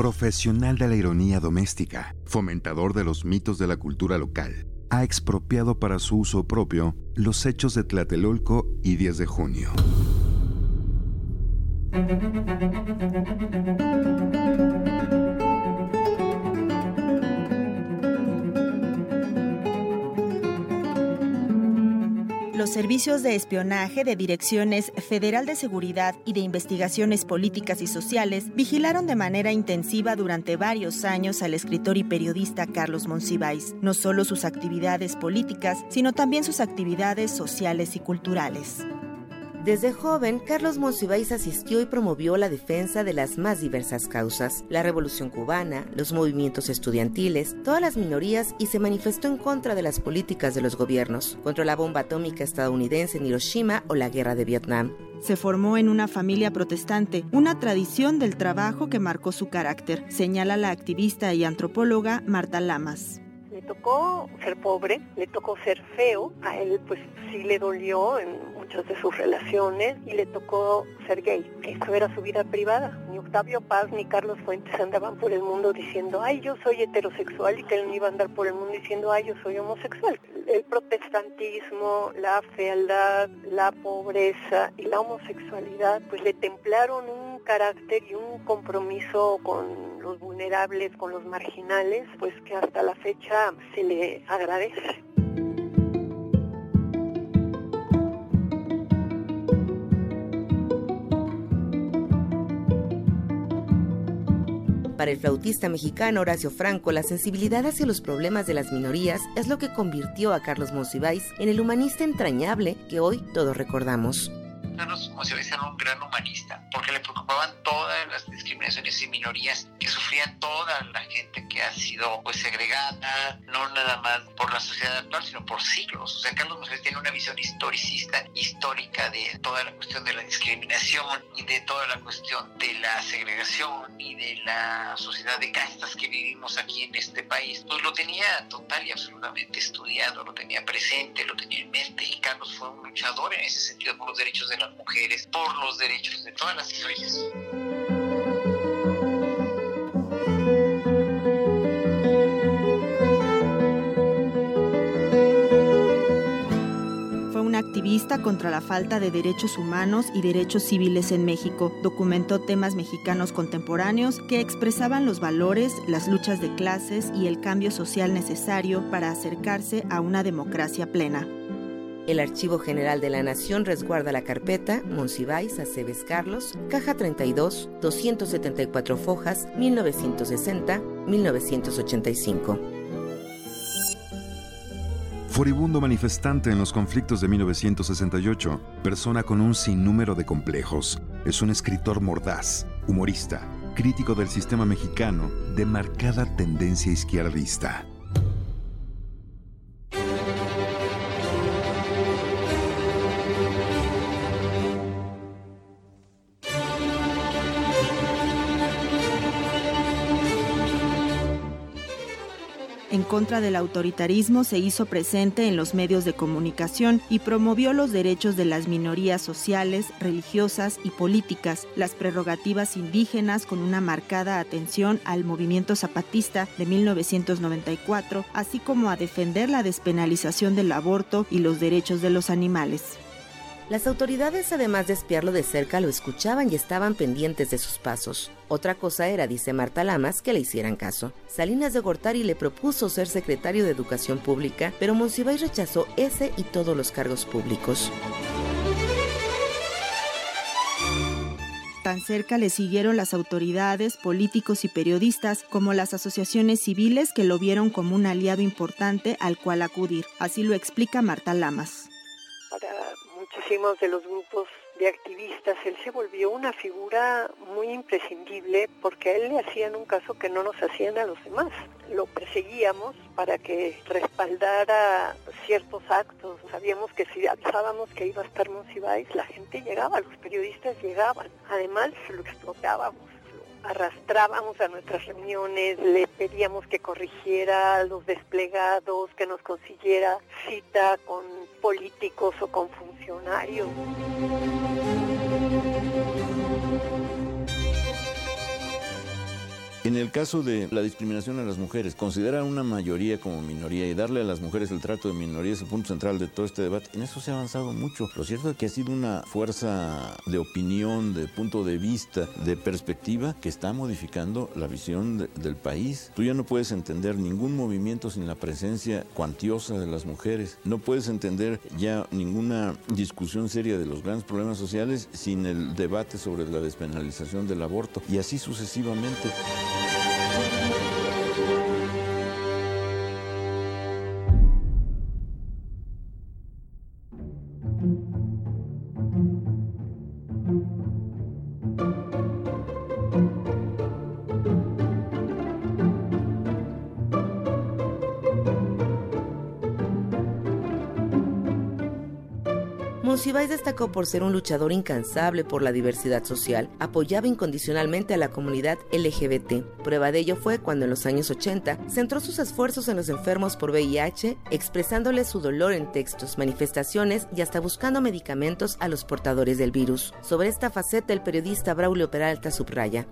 profesional de la ironía doméstica, fomentador de los mitos de la cultura local, ha expropiado para su uso propio los hechos de Tlatelolco y 10 de junio. Los servicios de espionaje de Direcciones Federal de Seguridad y de Investigaciones Políticas y Sociales vigilaron de manera intensiva durante varios años al escritor y periodista Carlos Monsiváis, no solo sus actividades políticas, sino también sus actividades sociales y culturales. Desde joven, Carlos Monsiváis asistió y promovió la defensa de las más diversas causas, la revolución cubana, los movimientos estudiantiles, todas las minorías y se manifestó en contra de las políticas de los gobiernos, contra la bomba atómica estadounidense en Hiroshima o la guerra de Vietnam. Se formó en una familia protestante, una tradición del trabajo que marcó su carácter, señala la activista y antropóloga Marta Lamas tocó ser pobre, le tocó ser feo, a él pues sí le dolió en muchas de sus relaciones y le tocó ser gay. Eso era su vida privada. Ni Octavio Paz ni Carlos Fuentes andaban por el mundo diciendo, ay, yo soy heterosexual y que él no iba a andar por el mundo diciendo, ay, yo soy homosexual. El protestantismo, la fealdad, la pobreza y la homosexualidad pues le templaron un carácter y un compromiso con los vulnerables, con los marginales, pues que hasta la fecha se le agradece. Para el flautista mexicano Horacio Franco, la sensibilidad hacia los problemas de las minorías es lo que convirtió a Carlos Monsiváis en el humanista entrañable que hoy todos recordamos. Carlos Monsiváis era un gran humanista, porque le preocupaban todas las discriminaciones y minorías que sufrían toda la gente que ha sido pues segregada, no nada más por la sociedad actual, sino por siglos. O sea, Carlos Monsiváis tiene una visión historicista, histórica de toda la cuestión de la discriminación y de toda la cuestión de la segregación y de la sociedad de castas que vivimos aquí en este país. Pues lo tenía total y absolutamente estudiado, lo tenía presente, lo tenía en mente y Carlos fue un luchador en ese sentido por los derechos de la mujeres, por los derechos de todas las un activista contra la falta de derechos humanos y derechos civiles en México. Documentó temas mexicanos contemporáneos que expresaban los valores, las luchas de clases y el cambio social necesario para acercarse a una democracia plena. El Archivo General de la Nación resguarda la carpeta Monsiváis Aceves Carlos, caja 32, 274 fojas, 1960-1985. Furibundo manifestante en los conflictos de 1968, persona con un sinnúmero de complejos, es un escritor mordaz, humorista, crítico del sistema mexicano de marcada tendencia izquierdista. En contra del autoritarismo se hizo presente en los medios de comunicación y promovió los derechos de las minorías sociales, religiosas y políticas, las prerrogativas indígenas con una marcada atención al movimiento zapatista de 1994, así como a defender la despenalización del aborto y los derechos de los animales. Las autoridades, además de espiarlo de cerca, lo escuchaban y estaban pendientes de sus pasos. Otra cosa era, dice Marta Lamas, que le hicieran caso. Salinas de Gortari le propuso ser secretario de Educación Pública, pero Monsiváis rechazó ese y todos los cargos públicos. Tan cerca le siguieron las autoridades, políticos y periodistas, como las asociaciones civiles que lo vieron como un aliado importante al cual acudir. Así lo explica Marta Lamas de los grupos de activistas, él se volvió una figura muy imprescindible porque a él le hacían un caso que no nos hacían a los demás. Lo perseguíamos para que respaldara ciertos actos. Sabíamos que si avisábamos que iba a estar Monsiváis, la gente llegaba, los periodistas llegaban. Además, lo explotábamos arrastrábamos a nuestras reuniones, le pedíamos que corrigiera los desplegados, que nos consiguiera cita con políticos o con funcionarios. En el caso de la discriminación a las mujeres, considerar una mayoría como minoría y darle a las mujeres el trato de minoría es el punto central de todo este debate. En eso se ha avanzado mucho. Lo cierto es que ha sido una fuerza de opinión, de punto de vista, de perspectiva que está modificando la visión del país. Tú ya no puedes entender ningún movimiento sin la presencia cuantiosa de las mujeres. No puedes entender ya ninguna discusión seria de los grandes problemas sociales sin el debate sobre la despenalización del aborto y así sucesivamente. Monsiváis destacó por ser un luchador incansable por la diversidad social, apoyaba incondicionalmente a la comunidad LGBT. Prueba de ello fue cuando en los años 80 centró sus esfuerzos en los enfermos por VIH, expresándoles su dolor en textos, manifestaciones y hasta buscando medicamentos a los portadores del virus. Sobre esta faceta el periodista Braulio Peralta subraya.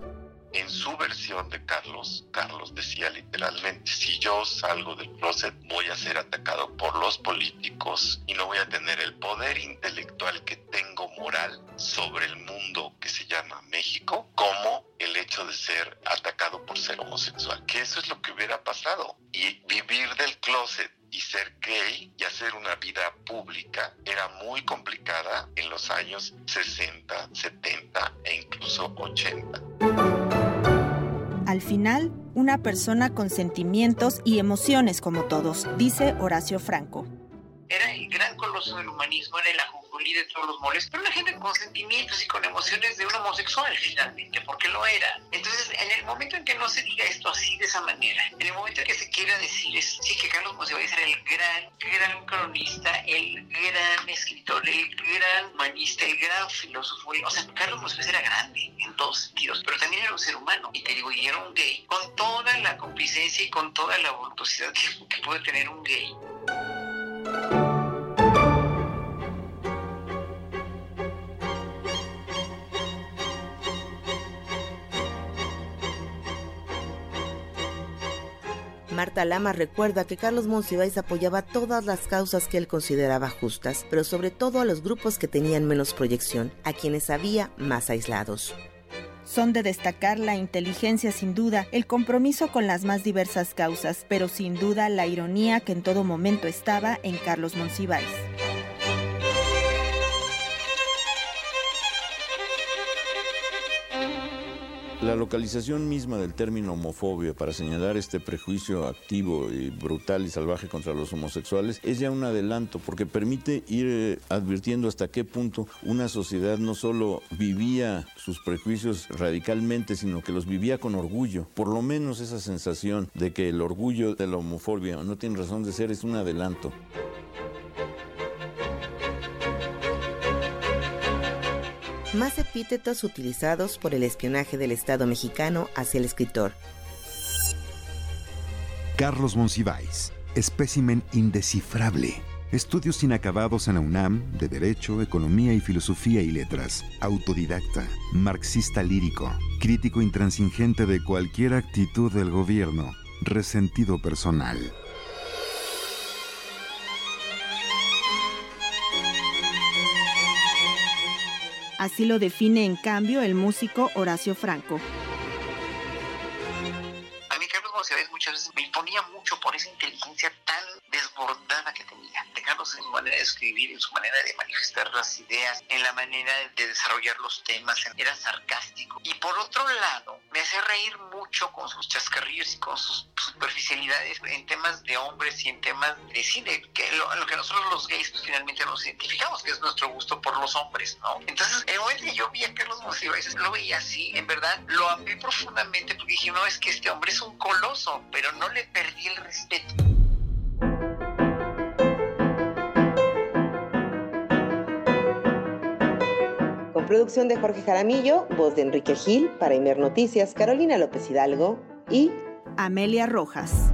En su versión de Carlos, Carlos decía literalmente, si yo salgo del closet voy a ser atacado por los políticos y no voy a tener el poder intelectual que tengo moral sobre el mundo que se llama México, como el hecho de ser atacado por ser homosexual. Que eso es lo que hubiera pasado. Y vivir del closet y ser gay y hacer una vida pública era muy complicada en los años 60, 70 e incluso 80 al final, una persona con sentimientos y emociones como todos, dice Horacio Franco. Coloso del humanismo, era el de todos los moles, pero una gente con sentimientos y con emociones de un homosexual finalmente, porque lo era. Entonces, en el momento en que no se diga esto así, de esa manera, en el momento en que se quiera decir, es, sí, que Carlos Monsiváis era el gran, gran cronista, el gran escritor, el gran humanista, el gran filósofo, o sea, Carlos Monsiváis era grande en todos sentidos, pero también era un ser humano, y te digo, y era un gay, con toda la complicencia y con toda la voluptuosidad que, que puede tener un gay. Marta Lama recuerda que Carlos Monsiváis apoyaba todas las causas que él consideraba justas, pero sobre todo a los grupos que tenían menos proyección, a quienes había más aislados. Son de destacar la inteligencia sin duda, el compromiso con las más diversas causas, pero sin duda la ironía que en todo momento estaba en Carlos Monsiváis. La localización misma del término homofobia para señalar este prejuicio activo y brutal y salvaje contra los homosexuales es ya un adelanto porque permite ir eh, advirtiendo hasta qué punto una sociedad no solo vivía sus prejuicios radicalmente, sino que los vivía con orgullo. Por lo menos esa sensación de que el orgullo de la homofobia no tiene razón de ser es un adelanto. Más epítetos utilizados por el espionaje del Estado mexicano hacia el escritor. Carlos Monsiváis, espécimen indescifrable. Estudios inacabados en la UNAM de Derecho, Economía y Filosofía y Letras. Autodidacta, marxista lírico, crítico intransigente de cualquier actitud del gobierno, resentido personal. Así lo define en cambio el músico Horacio Franco. A mí Carlos Monsiváis muchas veces me imponía mucho por esa inteligencia tan desbordada que tenía. De en su manera de escribir, en su manera de manifestar las ideas, en la manera de desarrollar los temas, era sarcástico. Y por otro lado, me hacía reír mucho con sus chascarrillos y con sus superficialidades en temas de hombres y en temas de cine, que lo, que nosotros los gays pues, finalmente nos identificamos, que es nuestro gusto por los hombres, ¿no? Entonces, en el momento yo vi a Carlos Monsiváis, lo veía así, en verdad, lo amé profundamente porque dije, no, es que este hombre es un coloso, pero no le perdí el respeto. Con producción de Jorge Jaramillo, voz de Enrique Gil, para Imer Noticias, Carolina López Hidalgo y Amelia Rojas.